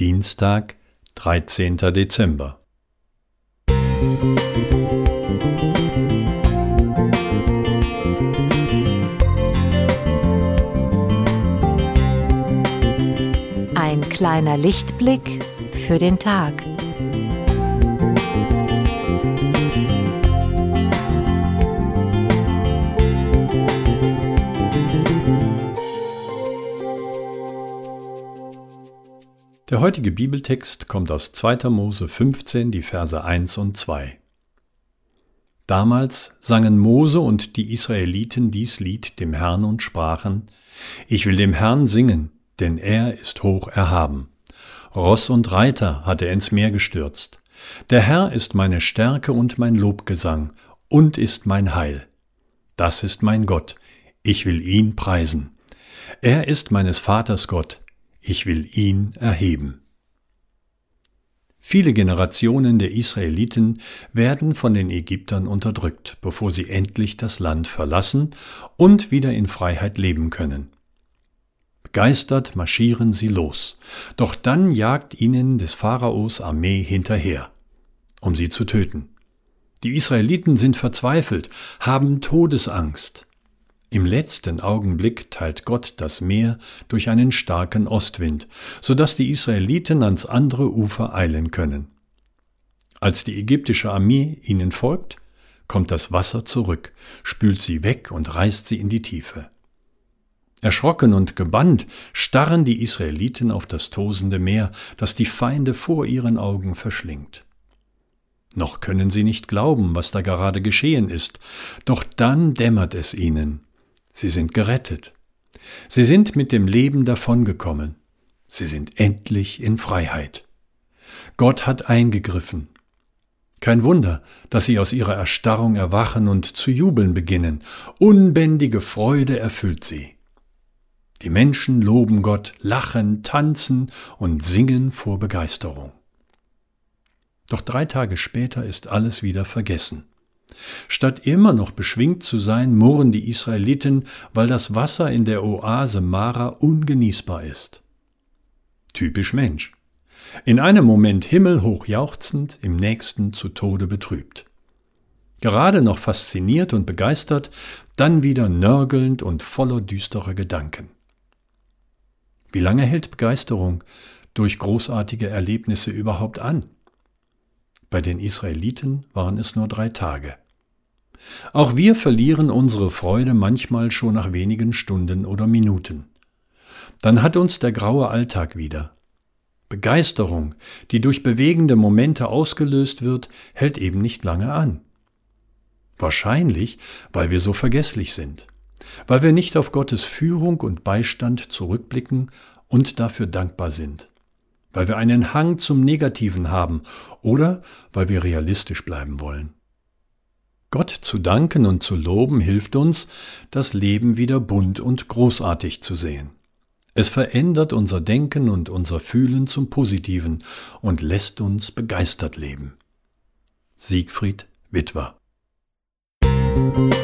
Dienstag, 13. Dezember. Ein kleiner Lichtblick für den Tag. Der heutige Bibeltext kommt aus 2. Mose 15, die Verse 1 und 2. Damals sangen Mose und die Israeliten dies Lied dem Herrn und sprachen, Ich will dem Herrn singen, denn er ist hoch erhaben. Ross und Reiter hat er ins Meer gestürzt. Der Herr ist meine Stärke und mein Lobgesang und ist mein Heil. Das ist mein Gott, ich will ihn preisen. Er ist meines Vaters Gott, ich will ihn erheben. Viele Generationen der Israeliten werden von den Ägyptern unterdrückt, bevor sie endlich das Land verlassen und wieder in Freiheit leben können. Begeistert marschieren sie los, doch dann jagt ihnen des Pharaos Armee hinterher, um sie zu töten. Die Israeliten sind verzweifelt, haben Todesangst. Im letzten Augenblick teilt Gott das Meer durch einen starken Ostwind, so dass die Israeliten ans andere Ufer eilen können. Als die ägyptische Armee ihnen folgt, kommt das Wasser zurück, spült sie weg und reißt sie in die Tiefe. Erschrocken und gebannt starren die Israeliten auf das tosende Meer, das die Feinde vor ihren Augen verschlingt. Noch können sie nicht glauben, was da gerade geschehen ist, doch dann dämmert es ihnen. Sie sind gerettet. Sie sind mit dem Leben davongekommen. Sie sind endlich in Freiheit. Gott hat eingegriffen. Kein Wunder, dass sie aus ihrer Erstarrung erwachen und zu jubeln beginnen. Unbändige Freude erfüllt sie. Die Menschen loben Gott, lachen, tanzen und singen vor Begeisterung. Doch drei Tage später ist alles wieder vergessen. Statt immer noch beschwingt zu sein, murren die Israeliten, weil das Wasser in der Oase Mara ungenießbar ist. Typisch Mensch. In einem Moment himmelhoch jauchzend, im nächsten zu Tode betrübt. Gerade noch fasziniert und begeistert, dann wieder nörgelnd und voller düsterer Gedanken. Wie lange hält Begeisterung durch großartige Erlebnisse überhaupt an? Bei den Israeliten waren es nur drei Tage. Auch wir verlieren unsere Freude manchmal schon nach wenigen Stunden oder Minuten. Dann hat uns der graue Alltag wieder. Begeisterung, die durch bewegende Momente ausgelöst wird, hält eben nicht lange an. Wahrscheinlich, weil wir so vergesslich sind, weil wir nicht auf Gottes Führung und Beistand zurückblicken und dafür dankbar sind weil wir einen Hang zum Negativen haben oder weil wir realistisch bleiben wollen. Gott zu danken und zu loben hilft uns, das Leben wieder bunt und großartig zu sehen. Es verändert unser Denken und unser Fühlen zum Positiven und lässt uns begeistert leben. Siegfried Witwer Musik